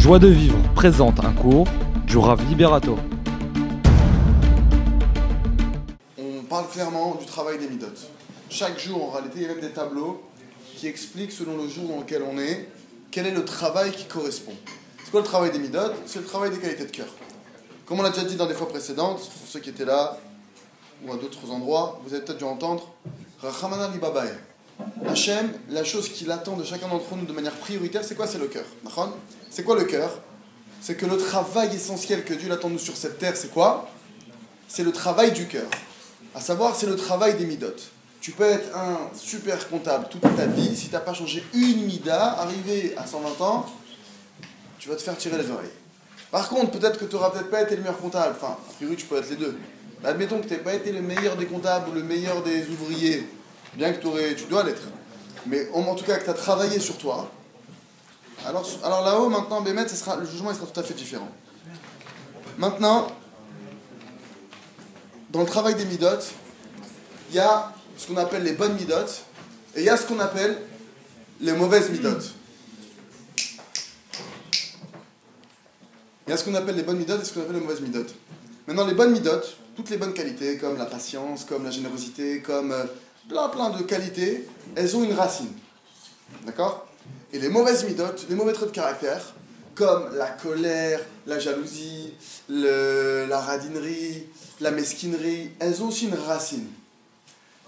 Joie de vivre présente un cours du Rav Liberato. On parle clairement du travail des midot. Chaque jour, en réalité, il y a même des tableaux qui expliquent, selon le jour dans lequel on est, quel est le travail qui correspond. C'est quoi le travail des midot C'est le travail des qualités de cœur. Comme on l'a déjà dit dans des fois précédentes, pour ceux qui étaient là, ou à d'autres endroits, vous avez peut-être dû entendre Rachamana Libabaye. Hachem, la chose qu'il attend de chacun d'entre nous de manière prioritaire, c'est quoi? C'est le cœur. C'est quoi le cœur? C'est que le travail essentiel que Dieu attend de nous sur cette terre, c'est quoi? C'est le travail du cœur. À savoir, c'est le travail des midot. Tu peux être un super comptable toute ta vie, si tu n'as pas changé une mida, arrivé à 120 ans, tu vas te faire tirer les oreilles. Par contre, peut-être que tu n'auras peut-être pas été le meilleur comptable. Enfin, a priori, tu peux être les deux. Mais admettons que tu n'aies pas été le meilleur des comptables ou le meilleur des ouvriers. Bien que tu dois l'être. Mais en tout cas, que tu as travaillé sur toi. Alors, là-haut, maintenant, Bémet, le jugement sera tout à fait différent. Maintenant, dans le travail des midot, il y a ce qu'on appelle les bonnes midot et il y a ce qu'on appelle les mauvaises midot. Il y a ce qu'on appelle les bonnes midot et ce qu'on appelle les mauvaises midot. Maintenant, les bonnes midot, toutes les bonnes qualités, comme la patience, comme la générosité, comme euh, plein plein de qualités, elles ont une racine. D'accord? Et les mauvaises midot, les mauvais traits de caractère, comme la colère, la jalousie, le, la radinerie, la mesquinerie, elles ont aussi une racine.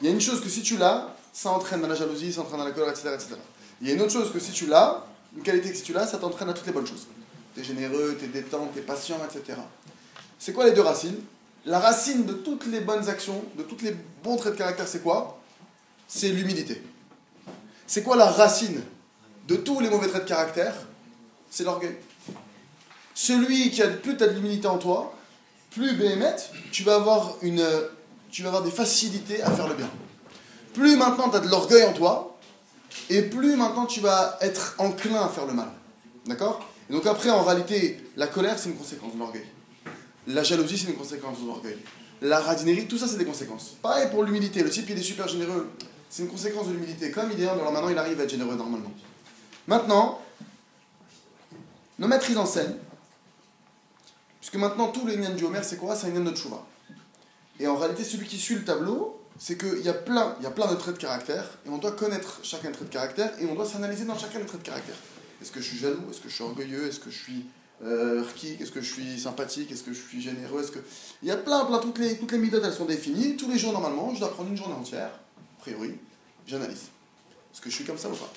Il y a une chose que si tu l'as, ça entraîne dans la jalousie, ça entraîne dans la colère, etc., etc. Il y a une autre chose que si tu l'as, une qualité que si tu l'as, ça t'entraîne à toutes les bonnes choses. T'es généreux, t'es détente, t'es patient, etc. C'est quoi les deux racines? La racine de toutes les bonnes actions, de tous les bons traits de caractère, c'est quoi? C'est l'humilité. C'est quoi la racine de tous les mauvais traits de caractère? C'est l'orgueil. Celui qui a plus de l'humilité en toi, plus béhémet, tu vas avoir une tu vas avoir des facilités à faire le bien. Plus maintenant tu as de l'orgueil en toi, et plus maintenant tu vas être enclin à faire le mal. D'accord? Et donc après, en réalité, la colère, c'est une conséquence de l'orgueil. La jalousie, c'est une conséquence de l'orgueil. La radinerie, tout ça, c'est des conséquences. Pareil pour l'humilité. Le type, il est super généreux. C'est une conséquence de l'humilité. Comme il est alors maintenant, il arrive à être généreux normalement. Maintenant, nos maîtrises en scène, puisque maintenant, tous les niens du Homer, c'est quoi? C'est un nien de Chouva. Et en réalité, celui qui suit le tableau, c'est qu'il y, a plein, y a plein de traits de caractère, et on doit connaître chacun trait de caractère, et on doit s'analyser dans chacun des traits de caractère. Est-ce que je suis jaloux? Est-ce que je suis orgueilleux? Est-ce que je suis euh, Est-ce que je suis sympathique? Est-ce que je suis généreux? Est-ce que... Il y a plein, plein, toutes les, toutes les méthodes, elles sont définies. Tous les jours, normalement, je dois prendre une journée entière, priori, j'analyse. Est-ce que je suis comme ça ou pas?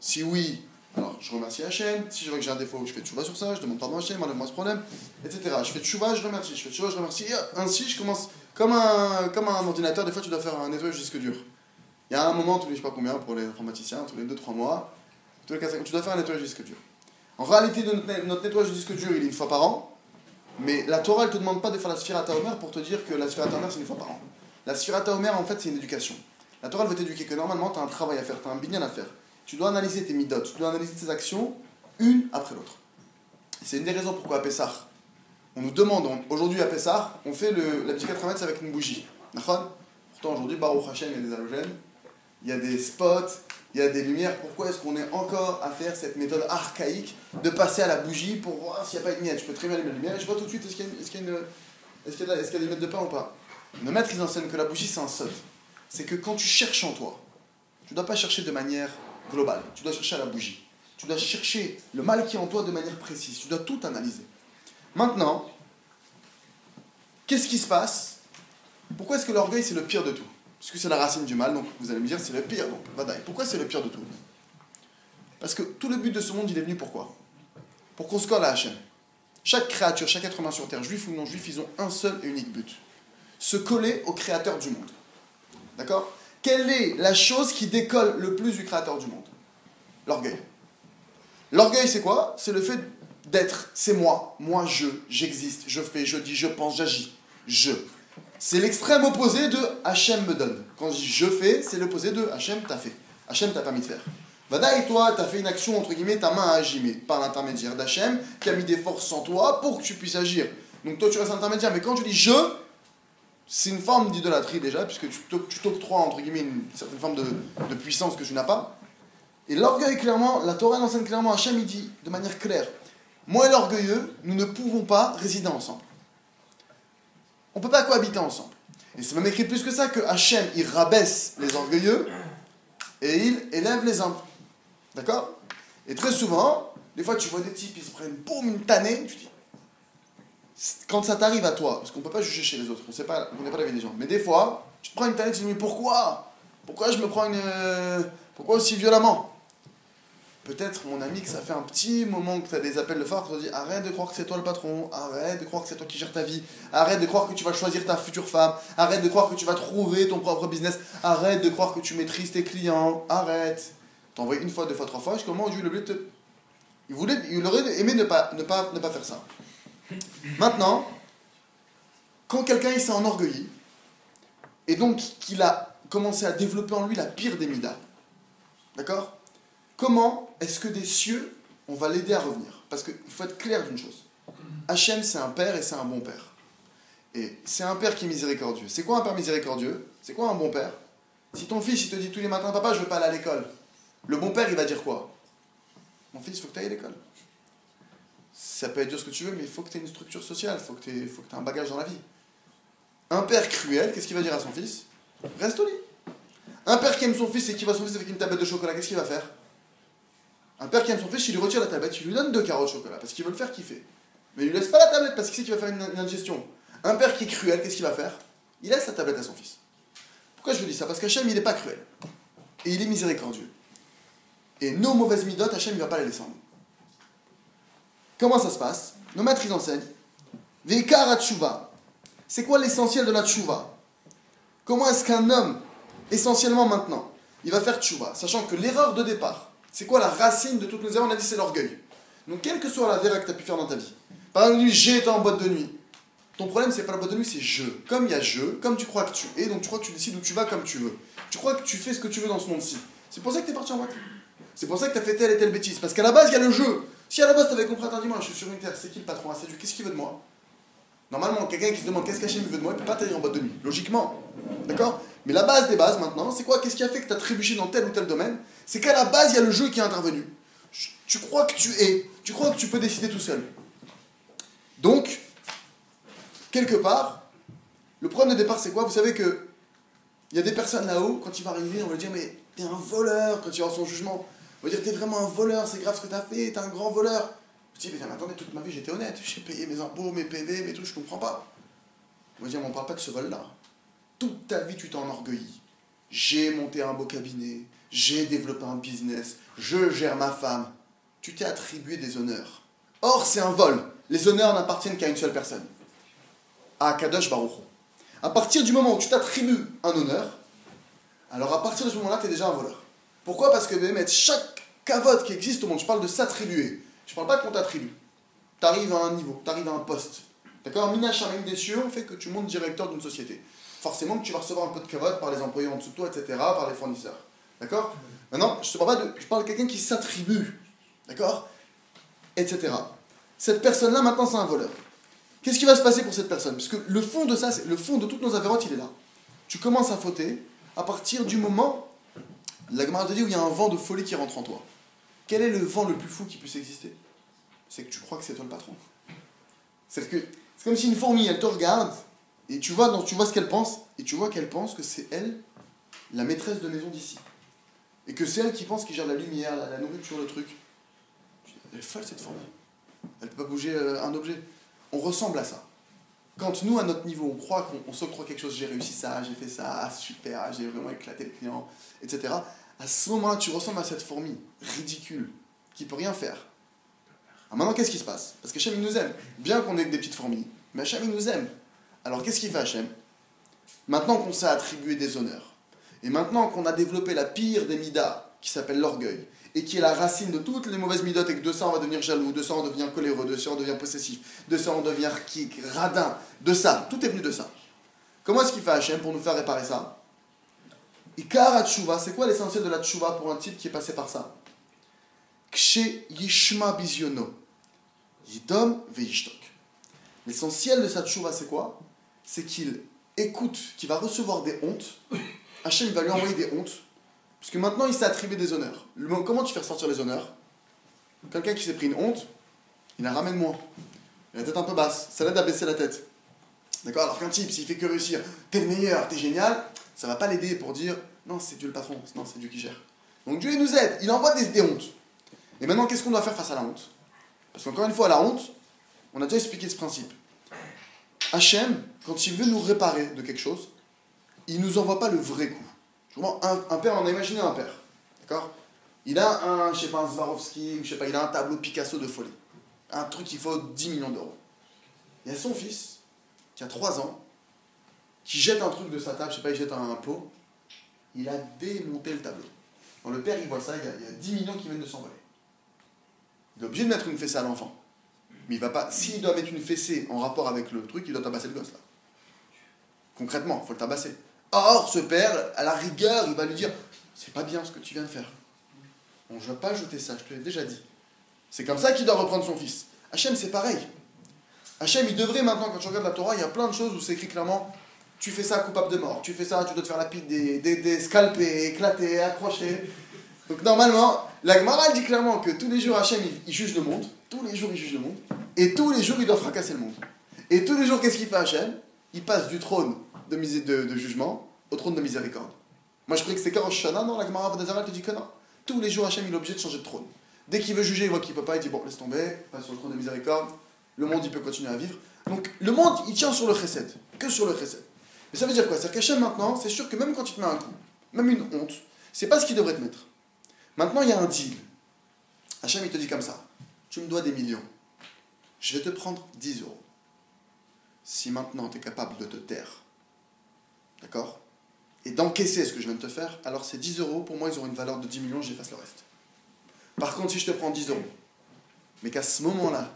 Si oui, alors je remercie Hachem. Si je vois que j'ai un défaut, je fais tchouva sur ça, je demande pardon à Hachem, enlève-moi ce problème, etc. Je fais tchouva, je remercie. Je fais tchouva, je remercie. Ainsi, je commence comme un, comme un ordinateur, des fois tu dois faire un nettoyage disque dur. Il y a un moment, tous les je sais pas combien, pour les informaticiens, tous les 2-3 mois, tous les cas, tu dois faire un nettoyage disque dur. En réalité, notre nettoyage du disque dur, il est une fois par an, mais la Torah, elle te demande pas de faire la Sphirata Omer pour te dire que la Sphirata Omer, c'est une fois par an. La Sphirata Omer, en fait, c'est une éducation. La Torah, veut t'éduquer que normalement, tu as un travail à faire, tu as un binyan à faire. Tu dois analyser tes midot, tu dois analyser tes actions, une après l'autre. C'est une des raisons pourquoi à Pessah, on nous demande, aujourd'hui à Pessah, on fait la petite 80 mètres avec une bougie. Pourtant aujourd'hui, Baruch Hashem, il y a des halogènes, il y a des spots, il y a des lumières. Pourquoi est-ce qu'on est encore à faire cette méthode archaïque de passer à la bougie pour voir s'il n'y a pas une miette? Je peux très bien allumer la lumière et je vois tout de suite est-ce qu'il y, a des mètres de pain ou pas? Nos maîtres, ils enseignent que la bougie, c'est un sot. C'est que quand tu cherches en toi, tu ne dois pas chercher de manière globale. Tu dois chercher à la bougie. Tu dois chercher le mal qui est en toi de manière précise. Tu dois tout analyser. Maintenant, qu'est-ce qui se passe? Pourquoi est-ce que l'orgueil c'est le pire de tout? Puisque c'est la racine du mal, donc vous allez me dire c'est le pire. Donc, pourquoi c'est le pire de tout? Parce que tout le but de ce monde, il est venu pourquoi Pour qu'on se colle à Hachem. Chaque créature, chaque être humain sur terre, juif ou non juif, ils ont un seul et unique but se coller au créateur du monde. D'accord? Quelle est la chose qui décolle le plus du créateur du monde? L'orgueil. L'orgueil, c'est quoi? C'est le fait d'être, c'est moi. Moi, je, j'existe, je fais, je dis, je pense, j'agis. Je. C'est l'extrême opposé de Hachem me donne. Quand je dis je fais, c'est l'opposé de Hachem t'a fait. Hachem t'a permis de faire. Vada et toi, t'as fait une action, entre guillemets, ta main a agi, mais par l'intermédiaire d'Hachem, qui a mis des forces en toi pour que tu puisses agir. Donc toi, tu restes intermédiaire. Mais quand tu dis je, c'est une forme d'idolâtrie déjà, puisque tu t'octroies, entre guillemets, une certaine forme de, puissance que tu n'as pas. Et l'orgueil, clairement, la Torah enseigne clairement, Hachem, il dit de manière claire moi et l'orgueilleux, nous ne pouvons pas résider ensemble. On ne peut pas cohabiter ensemble. Et c'est même écrit plus que ça que Hachem, il rabaisse les orgueilleux et il élève les humbles. D'accord? Et très souvent, des fois tu vois des types, ils se prennent boum, une tannée, tu dis. Quand ça t'arrive à toi, parce qu'on ne peut pas juger chez les autres, on ne connaît pas la vie des gens, mais des fois, tu te prends une tannée, tu te dis mais pourquoi? Pourquoi je me prends une. Euh, pourquoi aussi violemment? Peut-être, mon ami, que ça fait un petit moment que tu as des appels de phare, tu te dis arrête de croire que c'est toi le patron, arrête de croire que c'est toi qui gères ta vie, arrête de croire que tu vas choisir ta future femme, arrête de croire que tu vas trouver ton propre business, arrête de croire que tu maîtrises tes clients, arrête. T'envoies une fois, deux fois, trois fois, comment Dieu le but te... Il, voulait, il aurait aimé ne pas, ne, pas, ne pas faire ça. Maintenant, quand quelqu'un s'est enorgueilli, et donc qu'il a commencé à développer en lui la pire des midas, d'accord? Comment est-ce que des cieux, on va l'aider à revenir? Parce qu'il faut être clair d'une chose. Hachem, c'est un père et c'est un bon père. Et c'est un père qui est miséricordieux. C'est quoi un père miséricordieux? C'est quoi un bon père? Si ton fils, il te dit tous les matins, papa, je veux pas aller à l'école, le bon père, il va dire quoi Mon fils, il faut que tu ailles à l'école. Ça peut être dire ce que tu veux, mais il faut que tu aies une structure sociale, il faut que tu aies, un bagage dans la vie. Un père cruel, qu'est-ce qu'il va dire à son fils? Reste au lit. Un père qui aime son fils et qui va son fils avec une tablette de chocolat, qu'est-ce qu'il va faire? Un père qui aime son fils, il lui retire la tablette, il lui donne deux carreaux de chocolat parce qu'il veut le faire kiffer. Mais il lui laisse pas la tablette parce qu'il sait qu'il va faire une, indigestion. Un père qui est cruel, qu'est-ce qu'il va faire? Il laisse la tablette à son fils. Pourquoi je vous dis ça? Parce qu'Hachem, il n'est pas cruel. Et il est miséricordieux. Et nos mauvaises midotes, Hachem, il va pas les laisser Comment ça se passe? Nos maîtres, ils enseignent. Vekar C'est quoi l'essentiel de la tchouva Comment est-ce qu'un homme, essentiellement maintenant, il va faire tchouva Sachant que l'erreur de départ, c'est quoi la racine de toutes nos erreurs? On a dit c'est l'orgueil. Donc, quelle que soit la verre que tu as pu faire dans ta vie, par exemple, j'ai été en boîte de nuit. Ton problème, c'est pas la boîte de nuit, c'est je. Comme il y a je, comme tu crois que tu es, donc tu crois que tu décides où tu vas comme tu veux. Tu crois que tu fais ce que tu veux dans ce monde-ci. C'est pour ça que tu es parti en boîte. C'est pour ça que tu as fait telle et telle bêtise. Parce qu'à la base, il y a le jeu. Si à la base, tu avais compris, attends, dis-moi, je suis sur une terre, c'est qui le patron à du Qu'est-ce qu'il veut de moi? Normalement, quelqu'un qui se demande qu'est-ce qu'Hachem veut de moi, il peut pas t'aller en boîte de nuit. Logiquement. D'accord? Mais la base des bases maintenant, c'est quoi? Qu'est-ce qui a fait que tu as trébuché dans tel ou tel domaine? C'est qu'à la base, il y a le jeu qui est intervenu. Tu crois que tu es, tu crois que tu peux décider tout seul. Donc, quelque part, le problème de départ, c'est quoi? Vous savez que il y a des personnes là-haut, quand il va arriver, on va dire Mais t'es un voleur, quand il aura son jugement. On va dire T'es vraiment un voleur, c'est grave ce que t'as fait, t'es un grand voleur. Je dis Mais attendez, toute ma vie j'étais honnête, j'ai payé mes impôts, mes PV, mes trucs, je comprends pas. On va dire Mais on parle pas de ce vol-là. Toute ta vie, tu t'en orgueillis. J'ai monté un beau cabinet, j'ai développé un business, je gère ma femme. Tu t'es attribué des honneurs. Or, c'est un vol. Les honneurs n'appartiennent qu'à une seule personne. À Kadosh Baruch. À partir du moment où tu t'attribues un honneur, alors à partir de ce moment-là, tu es déjà un voleur. Pourquoi Parce que mettre chaque cavote qui existe au monde, je parle de s'attribuer. Je parle pas qu'on t'attribue. Tu arrives à un niveau, tu arrives à un poste. D'accord Mina Shamim des cieux, fait que tu montes directeur d'une société. Forcément que tu vas recevoir un peu de cavote par les employés en dessous de toi, etc., par les fournisseurs. D'accord Maintenant, je te parle pas de. Je parle de quelqu'un qui s'attribue. D'accord Etc. Cette personne-là, maintenant, c'est un voleur. Qu'est-ce qui va se passer pour cette personne? Parce que le fond de ça, le fond de toutes nos avérotes, il est là. Tu commences à fauter à partir du moment, la Gemara te dit, où il y a un vent de folie qui rentre en toi. Quel est le vent le plus fou qui puisse exister? C'est que tu crois que c'est toi le patron. C'est que c'est comme si une fourmi, elle te regarde et tu vois, donc, tu vois ce qu'elle pense et tu vois qu'elle pense que c'est elle la maîtresse de maison d'ici. Et que c'est elle qui pense qu'il gère la lumière, la, nourriture, le truc. Elle est folle cette fourmi. Elle ne peut pas bouger euh, un objet. On ressemble à ça. Quand nous, à notre niveau, on croit qu'on s'octroie quelque chose, j'ai réussi ça, j'ai fait ça, super, j'ai vraiment éclaté le client, etc. À ce moment-là, tu ressembles à cette fourmi ridicule qui peut rien faire. Alors maintenant, qu'est-ce qui se passe? Parce que Hachem, il nous aime. Bien qu'on ait des petites fourmis, mais Hachem, il nous aime. Alors qu'est-ce qu'il fait Hachem? Maintenant qu'on s'est attribué des honneurs, et maintenant qu'on a développé la pire des midas, qui s'appelle l'orgueil, et qui est la racine de toutes les mauvaises midotes, et que de ça on va devenir jaloux, de ça on devient coléreux, de ça on devient possessif, de ça on devient kik, radin, de ça, tout est venu de ça. Comment est-ce qu'il fait Hachem pour nous faire réparer ça? Ikar c'est quoi l'essentiel de la tchouva pour un type qui est passé par ça? Kshe yishma bizyono, yidom veishtok. L'essentiel de sa tchouva c'est quoi? C'est qu'il écoute, qu'il va recevoir des hontes. Hachem va lui envoyer des hontes parce que maintenant, il s'est attribué des honneurs. Comment tu fais ressortir les honneurs? Quelqu'un qui s'est pris une honte, il la ramène moins. Il a la tête un peu basse. Ça l'aide à baisser la tête. D'accord Alors qu'un type, s'il fait que réussir, t'es le meilleur, t'es génial, ça va pas l'aider pour dire non, c'est Dieu le patron, non, c'est Dieu qui gère. Donc Dieu il nous aide, il envoie des, des hontes. Et maintenant, qu'est-ce qu'on doit faire face à la honte? Parce qu'encore une fois, la honte, on a déjà expliqué ce principe. Hachem, quand il veut nous réparer de quelque chose, il nous envoie pas le vrai coup. Un, un père, on a imaginé un père. D'accord? Il a un, je sais pas, un Swarovski, je sais pas, il a un tableau Picasso de folie. Un truc qui vaut 10 millions d'euros. Il y a son fils, qui a 3 ans, qui jette un truc de sa table, je sais pas, il jette un, pot, il a démonté le tableau. Quand le père, il voit ça, il y a, il y a 10 millions qui viennent de s'envoler. Il est obligé de mettre une fessée à l'enfant. Mais il va pas. S'il doit mettre une fessée en rapport avec le truc, il doit tabasser le gosse là. Concrètement, il faut le tabasser. Or, ce père, à la rigueur, il va lui dire C'est pas bien ce que tu viens de faire. On ne va pas ajouter ça, je te l'ai déjà dit. C'est comme ça qu'il doit reprendre son fils. Hachem, c'est pareil. Hachem, il devrait maintenant, quand tu regardes la Torah, il y a plein de choses où c'est écrit clairement Tu fais ça coupable de mort, tu fais ça, tu dois te faire la pile des, des, scalpés, éclatés, accrochés. Donc normalement, la Gemara dit clairement que tous les jours Hachem il, juge le monde, tous les jours il juge le monde, et tous les jours il doit fracasser le monde. Et tous les jours qu'est-ce qu'il fait Hachem? Il passe du trône de, de, de, jugement au trône de miséricorde. Moi je croyais que c'était Karosh Shana, non La Gemara te dit que non. Tous les jours Hachem il est obligé de changer de trône. Dès qu'il veut juger, il voit qu'il peut pas, il dit bon laisse tomber, passe sur le trône de miséricorde, le monde il peut continuer à vivre. Donc le monde il tient sur le chesed, que sur le chesed. Mais ça veut dire quoi? C'est-à-dire qu'Hachem maintenant, c'est sûr que même quand il te met un coup, même une honte, c'est pas ce qu'il devrait te mettre. Maintenant, il y a un deal. Hachem, il te dit comme ça Tu me dois des millions. Je vais te prendre 10 euros. Si maintenant tu es capable de te taire, d'accord? Et d'encaisser ce que je viens de te faire, alors ces 10 euros, pour moi, ils auront une valeur de 10 millions, j'efface le reste. Par contre, si je te prends 10 euros, mais qu'à ce moment-là,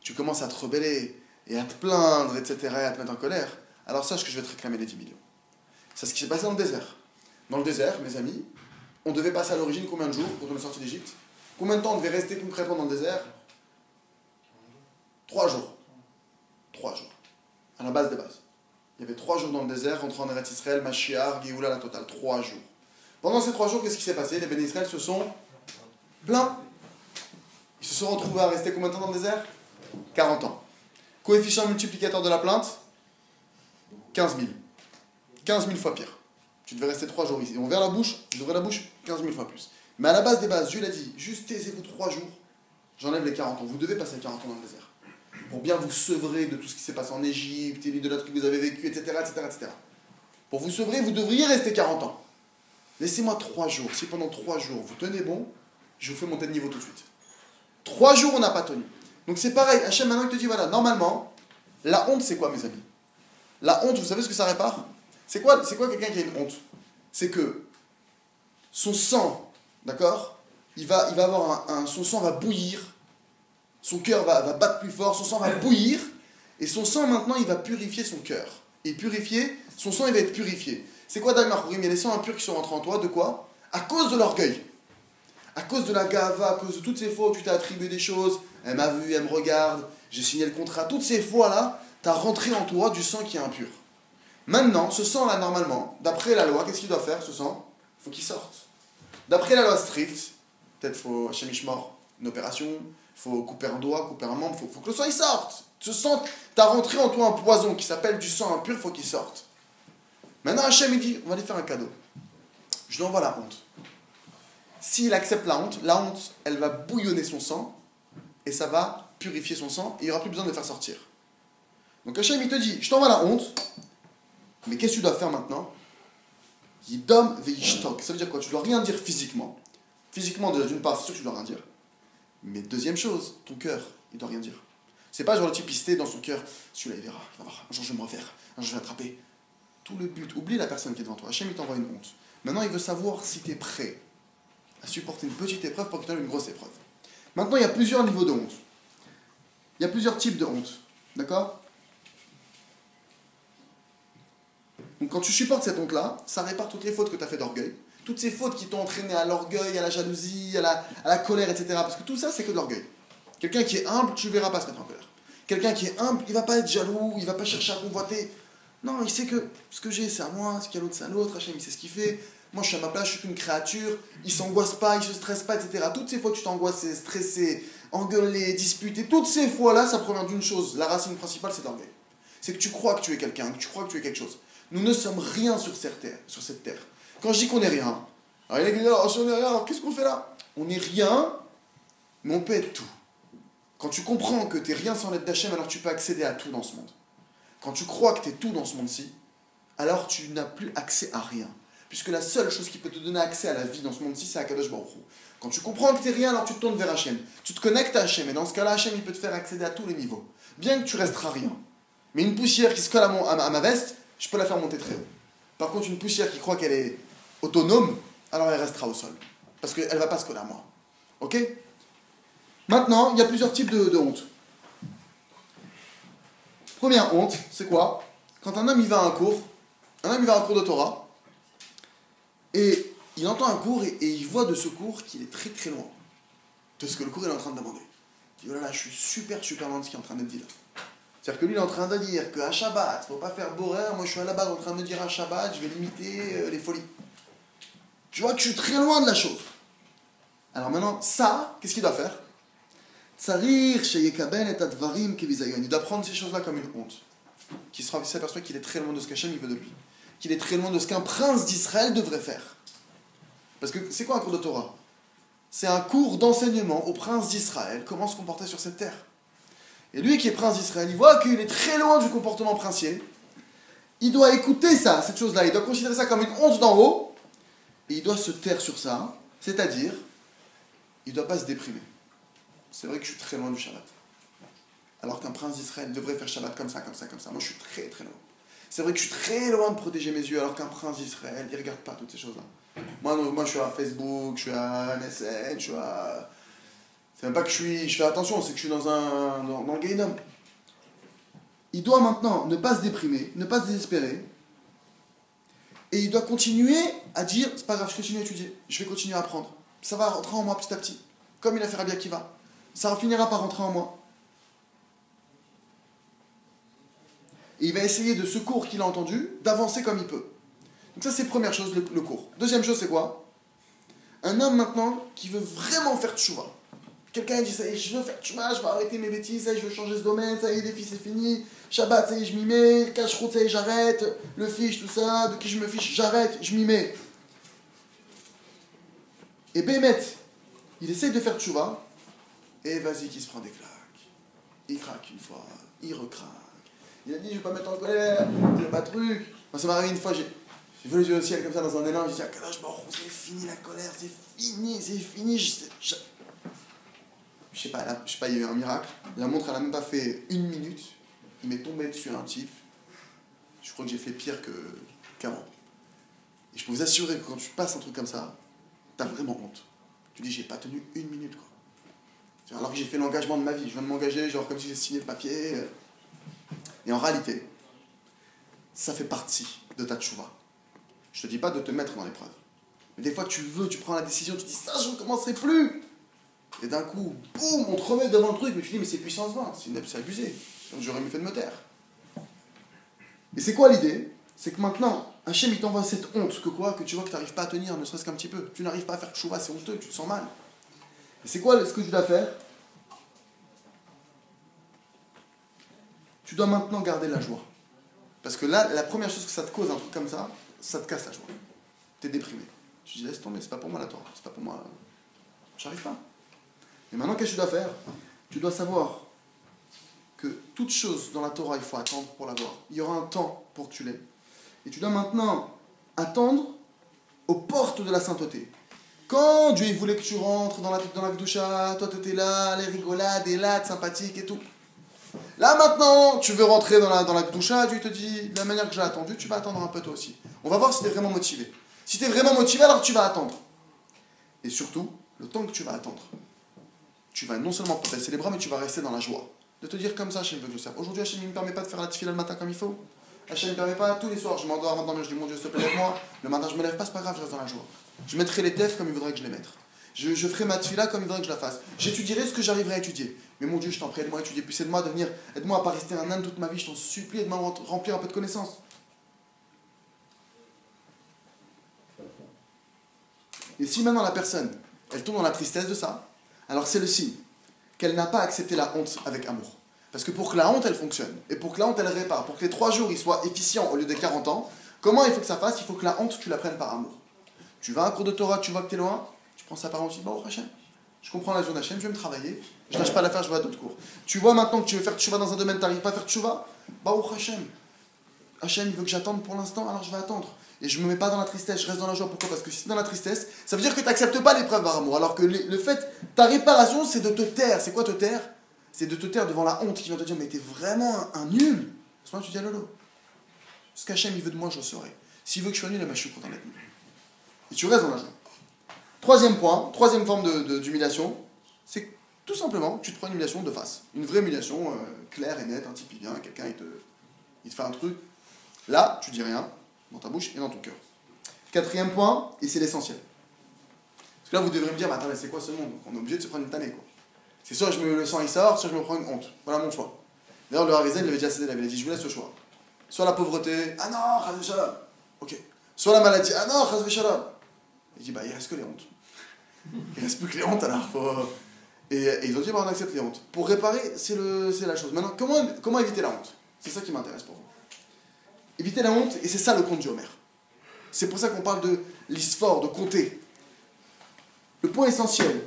tu commences à te rebeller et à te plaindre, etc., et à te mettre en colère, alors sache que je vais te réclamer les 10 millions. C'est ce qui s'est passé dans le désert. Dans le désert, mes amis, on devait passer à l'origine combien de jours quand on est sorti d'Égypte? Combien de temps on devait rester concrètement dans le désert? Trois jours. Trois jours. À la base des bases. Il y avait trois jours dans le désert, entre en Eretz Israël, Mashiach, Géoula, la totale. Trois jours. Pendant ces trois jours, qu'est-ce qui s'est passé? Les bénis Israël se sont plaints. Ils se sont retrouvés à rester combien de temps dans le désert? 40 ans. Coefficient multiplicateur de la plainte 15 000. 15 000 fois pire. Tu devais rester trois jours ici. On ouvert la bouche, ouvrez la bouche 15 000 fois plus. Mais à la base des bases, Dieu l'a dit, juste taisez-vous trois jours, j'enlève les 40 ans. Vous devez passer 40 ans dans le désert. Pour bien vous sevrer de tout ce qui s'est passé en Égypte, et l'idolâtre que vous avez vécu, etc., etc., etc. Pour vous sevrer, vous devriez rester 40 ans. Laissez-moi trois jours. Si pendant trois jours vous tenez bon, je vous fais monter de niveau tout de suite. Trois jours, on n'a pas tenu. Donc c'est pareil, Hachem maintenant il te dit voilà, normalement, la honte c'est quoi mes amis? La honte, vous savez ce que ça répare? C'est quoi, quelqu'un qui a une honte? C'est que son sang, d'accord? Il va, il va avoir un, son sang va bouillir, son cœur va, va, battre plus fort, son sang va bouillir, et son sang maintenant il va purifier son cœur. Et purifier, son sang il va être purifié. C'est quoi Dagmar Il y a des sangs impurs qui sont rentrés en toi, de quoi? À cause de l'orgueil. À cause de la gava, à cause de toutes ces fois où tu t'as attribué des choses, elle m'a vu, elle me regarde, j'ai signé le contrat, toutes ces fois-là, tu as rentré en toi du sang qui est impur. Maintenant, ce sang-là, normalement, d'après la loi, qu'est-ce qu'il doit faire, ce sang? Il faut qu'il sorte. D'après la loi stricte, peut-être faut Hachem mort, une opération, faut couper un doigt, couper un membre, faut, faut, que le sang il sorte. Ce sang, tu as rentré en toi un poison qui s'appelle du sang impur, faut qu'il sorte. Maintenant, Hachem il dit on va lui faire un cadeau. Je lui envoie la honte. S'il accepte la honte, la honte, elle va bouillonner son sang et ça va purifier son sang et il n'y aura plus besoin de le faire sortir. Donc Hachem il te dit je t'envoie la honte, mais qu'est-ce que tu dois faire maintenant? Yidom veishtok. Ça veut dire quoi? Tu dois rien dire physiquement. Physiquement, déjà, d'une part, c'est sûr que tu dois rien dire. Mais deuxième chose, ton cœur, il doit rien dire. C'est pas genre le type pisté dans son cœur, celui-là il verra, il va voir, un jour je vais me refaire, un jour je vais attraper. Tout le but, oublie la personne qui est devant toi. Hachem il t'envoie une honte. Maintenant il veut savoir si tu es prêt à supporter une petite épreuve pour qu'il t'envoie une grosse épreuve. Maintenant il y a plusieurs niveaux de honte. Il y a plusieurs types de honte. D'accord? Donc quand tu supportes cette honte-là, ça répare toutes les fautes que tu as fait d'orgueil, toutes ces fautes qui t'ont entraîné à l'orgueil, à la jalousie, à la, à la, colère, etc. Parce que tout ça, c'est que de l'orgueil. Quelqu'un qui est humble, tu ne verras pas se mettre en colère. Quelqu'un qui est humble, il va pas être jaloux, il va pas chercher à convoiter. Non, il sait que ce que j'ai, c'est à moi, ce qu'il y a l'autre, c'est à l'autre, Hachem, il sait ce qu'il fait. Moi, je suis à ma place, je suis qu'une créature. Il s'angoisse pas, il se stresse pas, etc. Toutes ces fois que tu t'angoisses, stressé, engueulé, disputé, toutes ces fois-là, ça provient d'une chose. La racine principale, c'est l'orgueil. C'est que tu crois que tu es quelqu'un, que tu crois que tu es quelque chose. Nous ne sommes rien sur cette terre. Quand je dis qu'on est rien, alors il y a qui rien, alors qu'est-ce qu'on fait là? On n'est rien, mais on peut être tout. Quand tu comprends que tu n'es rien sans l'aide d'Hachem, alors tu peux accéder à tout dans ce monde. Quand tu crois que tu es tout dans ce monde-ci, alors tu n'as plus accès à rien. Puisque la seule chose qui peut te donner accès à la vie dans ce monde-ci, c'est Akadosh Baruch Hu. Quand tu comprends que tu n'es rien, alors tu te tournes vers Hachem. Tu te connectes à Hachem. Et dans ce cas-là, Hachem, il peut te faire accéder à tous les niveaux. Bien que tu resteras rien. Mais une poussière qui se colle à, à ma- veste, je peux la faire monter très haut. Par contre, une poussière qui croit qu'elle est autonome, alors elle restera au sol. Parce qu'elle va pas se coller à moi. Ok? Maintenant, il y a plusieurs types de, de honte. Première honte, c'est quoi? Quand un homme il va à un cours, un homme il va à un cours de Torah, et il entend un cours et, il voit de ce cours qu'il est très très loin de ce que le cours est en train de demander. Il dit, oh là là, je suis super super loin de ce qu'il est en train de dire. C'est-à-dire que lui il est en train de dire qu'à Shabbat, faut pas faire borer, moi je suis à la base en train de dire à Shabbat, je vais limiter euh, les folies. Je vois que je suis très loin de la chose. Alors maintenant, ça, qu'est-ce qu'il doit faire? Il doit prendre ces choses-là comme une honte. Qu'il s'aperçoit qu'il est très loin de ce qu'Hachem il veut de lui. Qu'il est très loin de ce qu'un prince d'Israël devrait faire. Parce que c'est quoi un cours de Torah? C'est un cours d'enseignement au prince d'Israël, comment se comporter sur cette terre. Et lui qui est prince d'Israël, il voit qu'il est très loin du comportement princier. Il doit écouter ça, cette chose-là. Il doit considérer ça comme une honte d'en haut. Et il doit se taire sur ça. C'est-à-dire, il ne doit pas se déprimer. C'est vrai que je suis très loin du Shabbat. Alors qu'un prince d'Israël devrait faire Shabbat comme ça, comme ça, comme ça. Moi, je suis très, très loin. C'est vrai que je suis très loin de protéger mes yeux, alors qu'un prince d'Israël, il regarde pas toutes ces choses-là. Moi, moi, je suis à Facebook, je suis à MSN, je suis à... C'est même pas que je suis... Je fais attention, c'est que je suis dans un... dans, dans le Gainum. Il doit maintenant ne pas se déprimer, ne pas se désespérer. Et il doit continuer à dire, c'est pas grave, je continue à étudier, je vais continuer à apprendre. Ça va rentrer en moi petit à petit. Comme il a fait Rabbi Akiva. Ça finira par rentrer en moi. Et il va essayer de ce cours qu'il a entendu, d'avancer comme il peut. Donc ça, c'est première chose, le, cours. Deuxième chose, c'est quoi? Un homme maintenant qui veut vraiment faire tchouva. Quelqu'un dit, ça y est, je veux faire tchouva, je vais arrêter mes bêtises, ça y est, je veux changer ce domaine, ça y est, les filles, c'est fini. Shabbat, ça y est, je m'y mets. Cache-route, ça y est, j'arrête. Le fiche, tout ça, de qui je me fiche, j'arrête, je m'y mets. Et Bémet, il essaye de faire tchouva, et vas-y, qui se prend des claques. Il craque une fois, il recraque. Il a dit, je vais pas mettre en colère, je vais pas truc. Moi, ça m'est arrivé une fois, j'ai vu les yeux au ciel comme ça dans un élan, j'ai dit, ah, Kalash Baruch Hu, c'est fini la colère, c'est fini, c'est fini. Je sais, je... je sais pas, là, je sais pas, il y a eu un miracle. La montre, elle a même pas fait une minute. Il m'est tombé dessus un type. Je crois que j'ai fait pire que qu'avant. Et je peux vous assurer que quand tu passes un truc comme ça, t'as vraiment honte. Tu dis, j'ai pas tenu une minute, quoi. Alors que j'ai fait l'engagement de ma vie. Je viens de m'engager, genre comme si j'ai signé le papier. Et en réalité, ça fait partie de ta tchouva. Je te dis pas de te mettre dans l'épreuve. Mais des fois, tu veux, tu prends la décision, tu dis ça, je ne recommencerai plus. Et d'un coup, boum, on te remet devant le truc, mais tu dis, mais c'est puissance 20, c'est abusé. Donc j'aurais mieux fait de me taire. Et c'est quoi l'idée? C'est que maintenant, Hachem, il t'envoie cette honte, que quoi? Que tu vois que tu n'arrives pas à tenir, ne serait-ce qu'un petit peu. Tu n'arrives pas à faire tchouva, c'est honteux, tu te sens mal. Et c'est quoi ce que tu dois faire Tu dois maintenant garder la joie. Parce que là, la première chose que ça te cause, un truc comme ça, ça te casse la joie. T'es déprimé. Tu dis, laisse tomber, c'est pas pour moi la Torah, c'est pas pour moi. J'arrive pas. Et maintenant, qu'est-ce que tu dois faire? Tu dois savoir que toute chose dans la Torah, il faut attendre pour l'avoir. Il y aura un temps pour que tu l'aies. Et tu dois maintenant attendre aux portes de la sainteté. Quand Dieu voulait que tu rentres dans la, dans la Gdusha, toi tu étais là, les rigolades, les lattes sympathiques et tout. Là maintenant, tu veux rentrer dans la, dans la Gdusha, Dieu te dit, de la manière que j'ai attendu, tu vas attendre un peu toi aussi. On va voir si tu es vraiment motivé. Si tu es vraiment motivé, alors tu vas attendre. Et surtout, le temps que tu vas attendre, tu vas non seulement baisser les bras, mais tu vas rester dans la joie. De te dire comme ça, Hachem veut que je serve. Aujourd'hui, Hachem ne me permet pas de faire la tefila le matin comme il faut. Hachem ne me permet pas, tous les soirs, je m'endors avant de je dis mon Dieu, s'il te plaît, lève-moi. Le matin, je me lève pas, c'est pas grave, je reste dans la joie. Je mettrai les tefs comme il voudrait que je les mette. Je, ferai ma tefila comme il voudrait que je la fasse. J'étudierai ce que j'arriverai à étudier. Mais mon Dieu, je t'en prie, aide-moi à étudier. Puis aide-moi à devenir, aide-moi à pas rester un âne toute ma vie, je t'en supplie, aide-moi à remplir un peu de connaissances. Et si maintenant la personne, elle tombe dans la tristesse de ça, alors c'est le signe qu'elle n'a pas accepté la honte avec amour. Parce que pour que la honte, elle fonctionne, et pour que la honte, elle répare, pour que les trois jours, ils soient efficients au lieu des 40 ans, comment il faut que ça fasse? Il faut que la honte, tu la prennes par amour. Tu vas à un cours de Torah, tu vois que tu es loin, prends ça par dis, bah, oh, Hachem, je comprends la journée Hachem, je vais me travailler, je lâche pas l'affaire, je vais à d'autres cours. Tu vois maintenant que tu veux faire tchouva dans un domaine, tu n'arrives pas à faire tchouva, bah, oh, Hachem, Hachem, il veut que j'attende pour l'instant, alors je vais attendre. Et je me mets pas dans la tristesse, je reste dans la joie. Pourquoi? Parce que si es dans la tristesse, ça veut dire que tu n'acceptes pas l'épreuve par amour. Alors que le fait, ta réparation, c'est de te taire. C'est quoi te taire? C'est de te taire devant la honte qui vient te dire Mais t'es vraiment un, nul. À ce moment tu dis ah, Lolo. Ce qu'Hachem il veut de moi, je le saurai. S'il veut que je sois nul, eh ben, je suis content d'être nul. Et tu restes dans la joie. Troisième point, troisième forme d'humiliation, c'est tout simplement, tu te prends une humiliation de face. Une vraie humiliation, euh, claire et nette, un type il vient, quelqu'un il te, te fait un truc. Là, tu dis rien, dans ta bouche et dans ton cœur. Quatrième point, et c'est l'essentiel. Parce que là, vous devrez me dire, attends, mais c'est quoi ce monde? On est obligé de se prendre une tannée, quoi. C'est soit je me le sens, il sort, soit je me prends une honte. Voilà mon choix. D'ailleurs, le Harizen, il avait déjà cédé, il avait dit, je vous laisse le choix. Soit la pauvreté, ah non. Ok. Soit la maladie, ah non. Il dit, bah, il reste que les hontes. Il reste plus que les hontes, alors. Et, ils ont dit, bah, on accepte les hontes. Pour réparer, c'est la chose. Maintenant, comment, comment éviter la honte? C'est ça qui m'intéresse pour vous. Éviter la honte, et c'est ça le conte du Homer. C'est pour ça qu'on parle de l'isphore, de compter. Le point essentiel,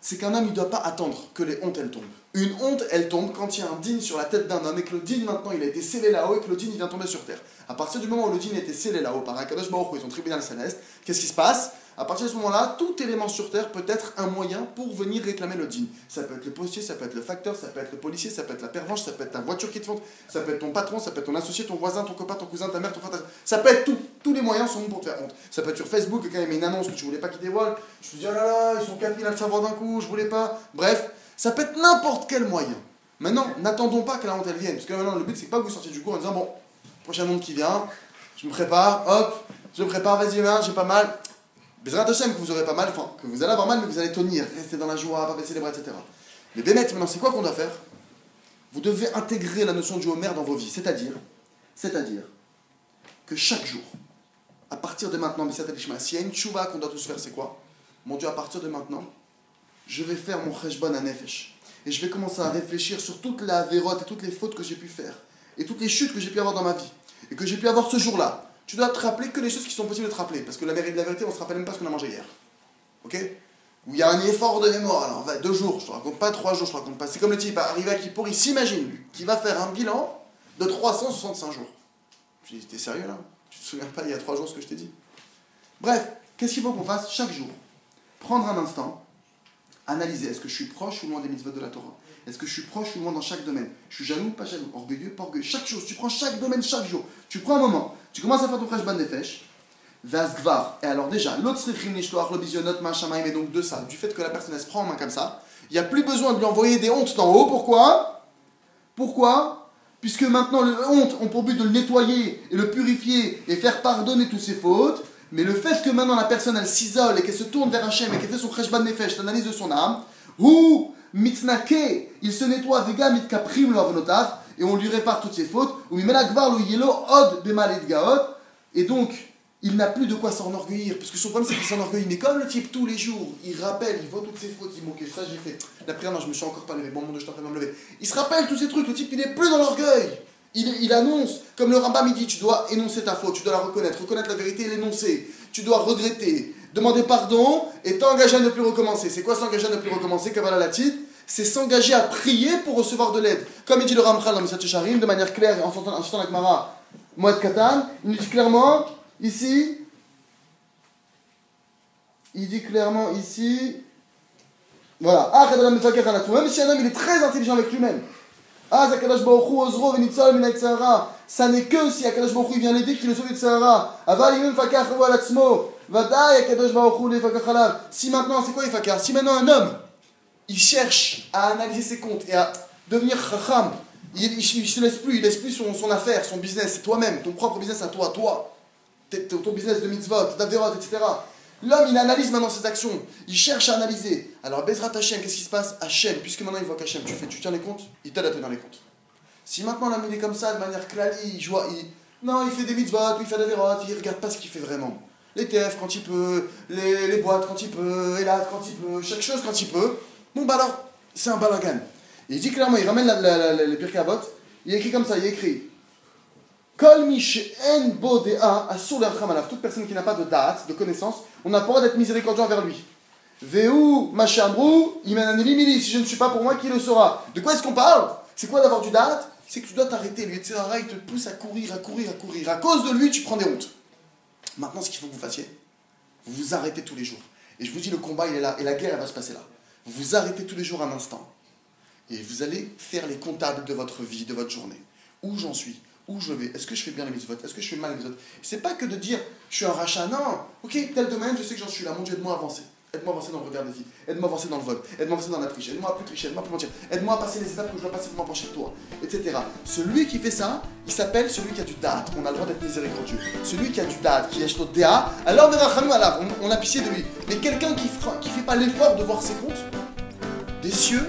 c'est qu'un homme ne doit pas attendre que les hontes elles tombent. Une honte, elle tombe quand il y a un digne sur la tête d'un homme et que le digne maintenant il a été scellé là-haut et que le digne il vient tomber sur terre. À partir du moment où le digne a été scellé là-haut par un Kadosh Baruch et son tribunal céleste, qu'est-ce qui se passe à partir de ce moment-là, tout élément sur Terre peut être un moyen pour venir réclamer le dîme. Ça peut être le postier, ça peut être le facteur, ça peut être le policier, ça peut être la pervenche, ça peut être ta voiture qui te fonde, ça peut être ton patron, ça peut être ton associé, ton voisin, ton copain, ton cousin, ta mère, ton frère. Ça peut être tout. Tous les moyens sont bons pour te faire honte. Ça peut être sur Facebook, quelqu'un met une annonce que tu voulais pas qu'il dévoile. Je te dis, oh là là, ils sont capés à le savoir d'un coup, je voulais pas. Bref, ça peut être n'importe quel moyen. Maintenant, n'attendons pas que la honte elle vienne. Parce que maintenant, le but, c'est pas que vous sortiez du cours en disant, bon, prochain monde qui vient, je me prépare, hop, je me prépare, vas-y, j'ai pas mal Bezrat Hashem, que vous aurez pas mal, enfin, que vous allez avoir mal, mais vous allez tenir, rester dans la joie, pas baisser les bras, etc. Mais Bémet, maintenant, c'est quoi qu'on doit faire? Vous devez intégrer la notion du Homer dans vos vies. C'est-à-dire, c'est-à-dire que chaque jour, à partir de maintenant, s'il y a une chouva qu'on doit tous faire, c'est quoi? Mon Dieu, à partir de maintenant, je vais faire mon cheshbon à nefesh. Et je vais commencer à réfléchir sur toute la vérote et toutes les fautes que j'ai pu faire. Et toutes les chutes que j'ai pu avoir dans ma vie. Et que j'ai pu avoir ce jour-là tu dois te rappeler que les choses qui sont possibles de te rappeler. Parce que la, vérité, la vérité, on se rappelle même pas ce qu'on a mangé hier. Ok? Où il y a un effort de mémoire. Alors, va deux jours, je te raconte pas trois jours, je te raconte pas. C'est comme le type arrivé à Kippour, il s'imagine qu'il va faire un bilan de 365 jours. Je dis, t'es sérieux là? Tu te souviens pas il y a trois jours ce que je t'ai dit? Bref, qu'est-ce qu'il faut qu'on fasse chaque jour? Prendre un instant, analyser est-ce que je suis proche ou loin des mitzvot de la Torah? Est-ce que je suis proche ou loin dans chaque domaine? Je suis jaloux ou pas jaloux? Orgueilleux, pas orgueilleux? Chaque chose, tu prends chaque domaine chaque jour. Tu prends un moment, tu commences à faire ton fresh ban des fèches. Vasgvar. Et alors déjà, l'autre l'histoire, le visionnote, machin, et donc de ça, du fait que la personne elle se prend en main comme ça, il n'y a plus besoin de lui envoyer des hontes d'en haut. Pourquoi? Pourquoi? Puisque maintenant, les hontes ont pour but de le nettoyer et le purifier et faire pardonner toutes ses fautes. Mais le fait que maintenant la personne elle s'isole et qu'elle se tourne vers Hachem et qu'elle fait son fresh ban nefesh, l'analyse de son âme, ou mitznake, il se nettoie vega mitkaprim lo et on lui répare toutes ses fautes, ou mimelakvar lo yelo od bemalet gaot, et donc il n'a plus de quoi s'enorgueillir, parce que son problème c'est qu'il s'enorgueillit, mais comme le type tous les jours, il rappelle, il voit toutes ses fautes, il dit ok, ça j'ai fait, d'après non, je me suis encore pas levé, bon mon dieu, je suis en train de me lever. Il se rappelle tous ces trucs, le type il n'est plus dans l'orgueil. Il, annonce, comme le Rambam il dit, tu dois énoncer ta faute, tu dois la reconnaître, reconnaître la vérité et l'énoncer. Tu dois regretter, demander pardon et t'engager à ne plus recommencer. C'est quoi s'engager à ne plus recommencer Kabbalah la titre c'est s'engager à prier pour recevoir de l'aide. Comme il dit le Ramchal dans Sharim, de manière claire, en citant la Gemara, Moed Katan, il dit clairement, ici, il dit clairement ici, voilà, ah, même si un homme il est très intelligent avec lui-même, ça n'est que si Akadash Baruchu vient l'aider qu'il le sauve de Fakar Si maintenant, c'est quoi les Fakar Si maintenant un homme, il cherche à analyser ses comptes et à devenir chacham. Il ne se laisse plus, il laisse plus son, affaire, son business, toi-même, ton propre business à toi, toi, ton business de mitzvot, d'averot, etc. L'homme, il analyse maintenant ses actions, il cherche à analyser. Alors, Bezrat Hashem, qu'est-ce qui se passe? Hashem, puisque maintenant il voit qu'Hachem, tu, fais, tu tiens les comptes, il t'aide à tenir les comptes. Si maintenant l'homme il est comme ça, de manière clalie, il joue, non, il fait des mitzvot, il fait des il regarde pas ce qu'il fait vraiment. Les TF quand il peut, les, les boîtes quand il peut, Elad quand il peut, chaque chose quand il peut. Bon, bah alors, c'est un balagan. Il dit clairement, il ramène les Pirkei Avot, il écrit comme ça, il écrit Toute personne qui n'a pas de date, de connaissance, on n'a pas droit d'être miséricordieux envers lui. Veu machambrou, imenanili Si je ne suis pas pour moi, qui le sera? De quoi est-ce qu'on parle? C'est quoi d'avoir du date? C'est que tu dois t'arrêter. Lui, etc. Il te pousse à courir, à courir, à courir. À cause de lui, tu prends des hontes. Maintenant, ce qu'il faut que vous fassiez, vous vous arrêtez tous les jours. Et je vous dis, le combat, il est là. Et la guerre, elle va se passer là. Vous vous arrêtez tous les jours un instant. Et vous allez faire les comptables de votre vie, de votre journée. Où j'en suis? Où je vais Est-ce que je fais bien les votes Est-ce que je fais mal les votes C'est pas que de dire, je suis un rachat. Non, ok, tel domaine, je sais que j'en suis là. Mon Dieu, aide-moi à avancer. Aide-moi à avancer dans le regard des filles. Aide-moi à avancer dans le vol. Aide-moi à avancer dans la triche. Aide-moi à plus tricher. Aide-moi à plus mentir. Aide-moi à passer les étapes que je dois passer pour m'approcher de toi. Etc. Celui qui fait ça, il s'appelle celui qui a du date. On a le droit d'être miséricordieux. Celui qui a du date, qui est notre DA, alors on, a pitié de lui. Mais quelqu'un qui ne fait pas l'effort de voir ses comptes, des cieux,